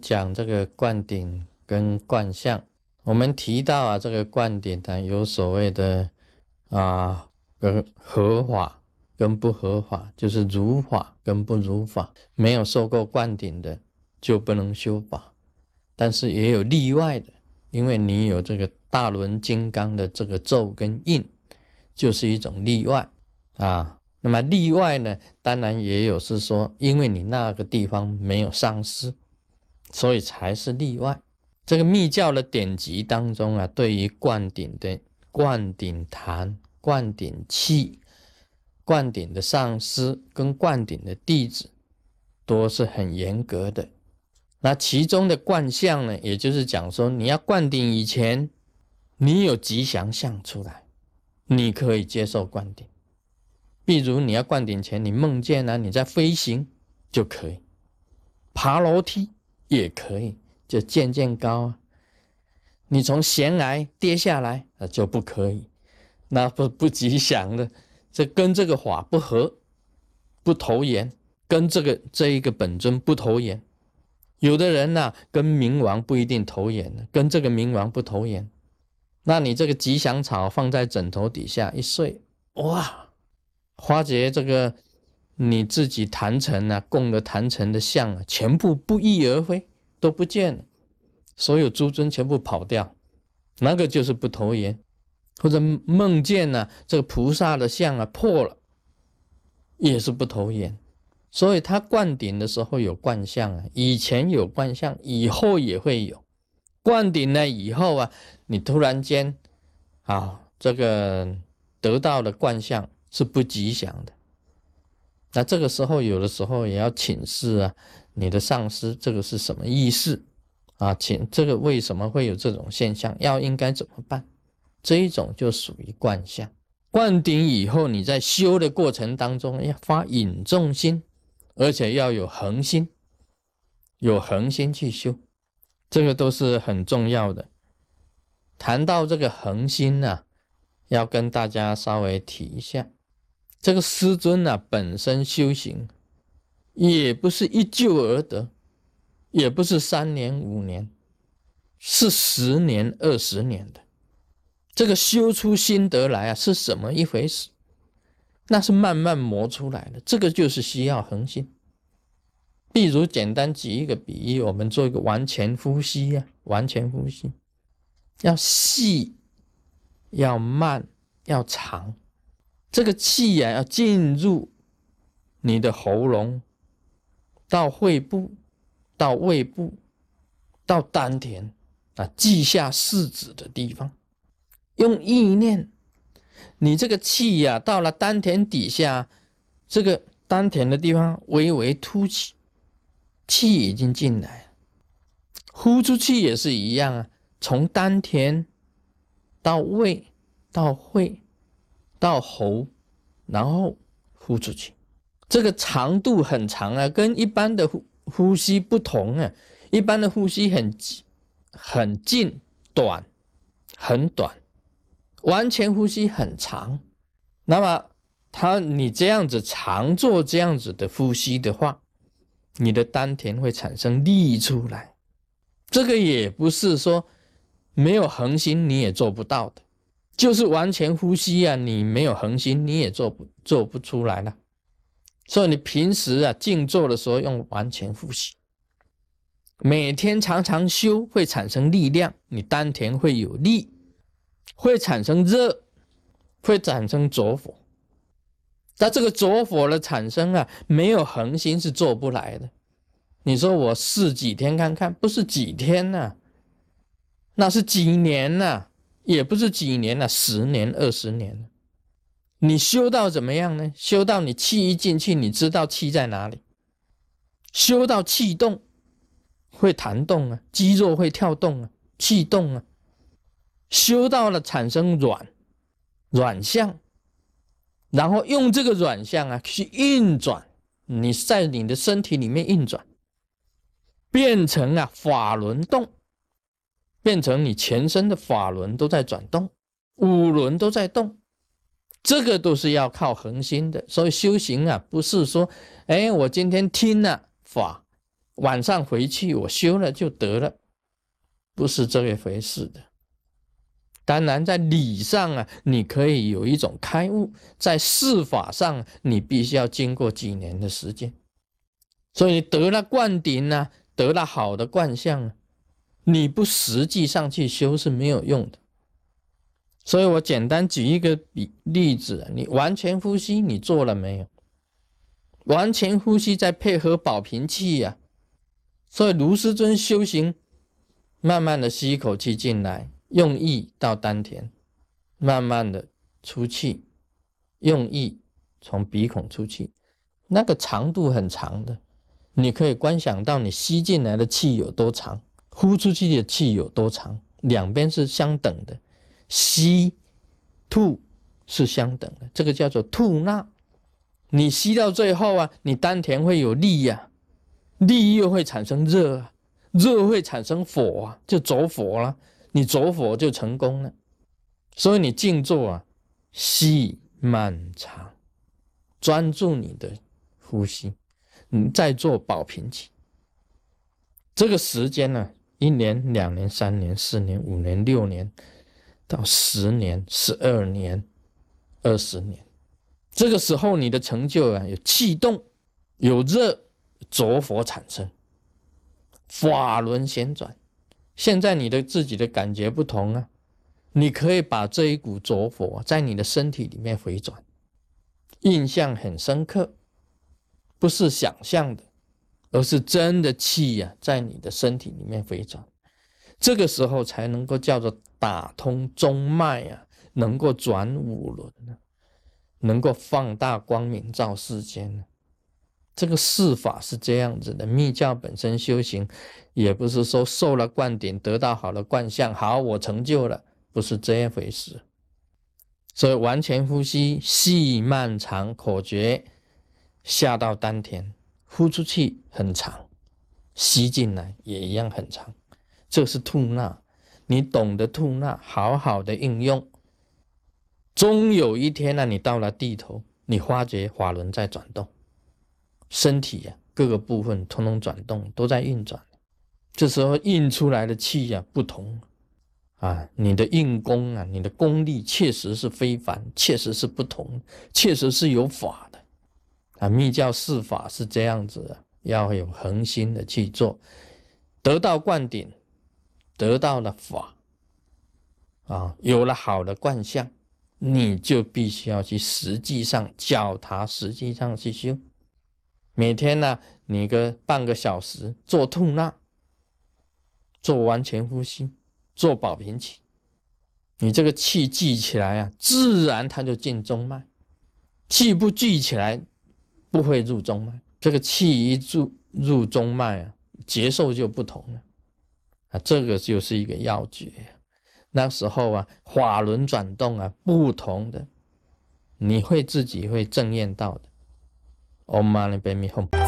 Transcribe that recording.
讲这个灌顶跟灌相，我们提到啊，这个灌顶呢有所谓的啊，跟合法跟不合法，就是如法跟不如法。没有受过灌顶的就不能修法，但是也有例外的，因为你有这个大轮金刚的这个咒跟印，就是一种例外啊。那么例外呢，当然也有是说，因为你那个地方没有上师。所以才是例外。这个密教的典籍当中啊，对于灌顶的灌顶坛、灌顶器、灌顶的上师跟灌顶的弟子，都是很严格的。那其中的灌相呢，也就是讲说，你要灌顶以前，你有吉祥相出来，你可以接受灌顶。比如你要灌顶前，你梦见呢，你在飞行就可以，爬楼梯。也可以，就渐渐高啊。你从悬崖跌下来，啊就不可以，那不不吉祥的。这跟这个法不合，不投缘，跟这个这一个本尊不投缘。有的人呢，跟冥王不一定投缘的，跟这个冥王不投缘。那你这个吉祥草放在枕头底下一睡，哇，花姐这个。你自己坛城啊，供的坛城的像啊，全部不翼而飞，都不见了，所有诸尊全部跑掉，那个就是不投缘，或者梦见呢，这个菩萨的像啊破了，也是不投缘，所以他灌顶的时候有灌像啊，以前有灌像，以后也会有，灌顶了以后啊，你突然间啊，这个得到的灌相是不吉祥的。那这个时候，有的时候也要请示啊，你的上司这个是什么意思啊？请这个为什么会有这种现象？要应该怎么办？这一种就属于观相。灌顶以后，你在修的过程当中要发引重心，而且要有恒心，有恒心去修，这个都是很重要的。谈到这个恒心呢，要跟大家稍微提一下。这个师尊啊，本身修行也不是一就而得，也不是三年五年，是十年二十年的。这个修出心得来啊，是什么一回事？那是慢慢磨出来的。这个就是需要恒心。例如，简单举一个比喻，我们做一个完全呼吸呀，完全呼吸，要细，要慢，要长。这个气呀，要进入你的喉咙，到肺部，到胃部，到丹田啊，记下四指的地方，用意念，你这个气呀，到了丹田底下，这个丹田的地方微微凸起，气已经进来，呼出去也是一样啊，从丹田到胃，到肺。到喉，然后呼出去，这个长度很长啊，跟一般的呼呼吸不同啊。一般的呼吸很很近，短，很短，完全呼吸很长。那么，他你这样子常做这样子的呼吸的话，你的丹田会产生力出来。这个也不是说没有恒心你也做不到的。就是完全呼吸啊！你没有恒心，你也做不做不出来了。所以你平时啊静坐的时候用完全呼吸，每天常常修会产生力量，你丹田会有力，会产生热，会产生着火。那这个着火的产生啊，没有恒心是做不来的。你说我试几天看看，不是几天呐，那是几年呐。也不是几年了，十年、二十年了。你修到怎么样呢？修到你气一进去，你知道气在哪里。修到气动，会弹动啊，肌肉会跳动啊，气动啊。修到了产生软软相，然后用这个软相啊去运转，你在你的身体里面运转，变成啊法轮动。变成你全身的法轮都在转动，五轮都在动，这个都是要靠恒心的。所以修行啊，不是说，哎，我今天听了法，晚上回去我修了就得了，不是这一回事的。当然，在理上啊，你可以有一种开悟；在事法上，你必须要经过几年的时间。所以得了灌顶呢，得了好的观相，你不实际上去修是没有用的。所以我简单举一个比例子：你完全呼吸，你做了没有？完全呼吸再配合保平气呀。所以卢师尊修行，慢慢的吸一口气进来。用意到丹田，慢慢的出气，用意从鼻孔出气，那个长度很长的，你可以观想到你吸进来的气有多长，呼出去的气有多长，两边是相等的，吸吐是相等的，这个叫做吐纳。你吸到最后啊，你丹田会有力呀，力又会产生热啊，热会产生火啊，就走火了。你走火就成功了，所以你静坐啊，吸漫长，专注你的呼吸，你再做保平气。这个时间呢，一年、两年、三年、四年、五年、六年，到十年、十二年、二十年，这个时候你的成就啊，有气动，有热，着火产生，法轮旋转。现在你的自己的感觉不同啊，你可以把这一股浊火在你的身体里面回转，印象很深刻，不是想象的，而是真的气呀，在你的身体里面回转，这个时候才能够叫做打通中脉啊，能够转五轮呢，能够放大光明照世间呢。这个事法是这样子的，密教本身修行，也不是说受了灌顶得到好的观相，好我成就了，不是这样回事。所以完全呼吸，细漫长，口诀下到丹田，呼出去很长，吸进来也一样很长。这是吐纳，你懂得吐纳，好好的应用，终有一天呢，你到了地头，你发觉法轮在转动。身体呀，各个部分通通转动，都在运转。这时候运出来的气呀，不同啊，你的运功啊，你的功力确实是非凡，确实是不同，确实是有法的啊。密教释法是这样子的，要有恒心的去做，得到灌顶，得到了法啊，有了好的观相，你就必须要去实际上脚踏，实际上去修。每天呢，你个半个小时做吐纳，做完全呼吸，做保平气，你这个气聚起来啊，自然它就进中脉；气不聚起来，不会入中脉。这个气一入入中脉啊，节奏就不同了啊，这个就是一个要诀。那时候啊，法轮转动啊，不同的，你会自己会正验到的。Om Mani Padme Hum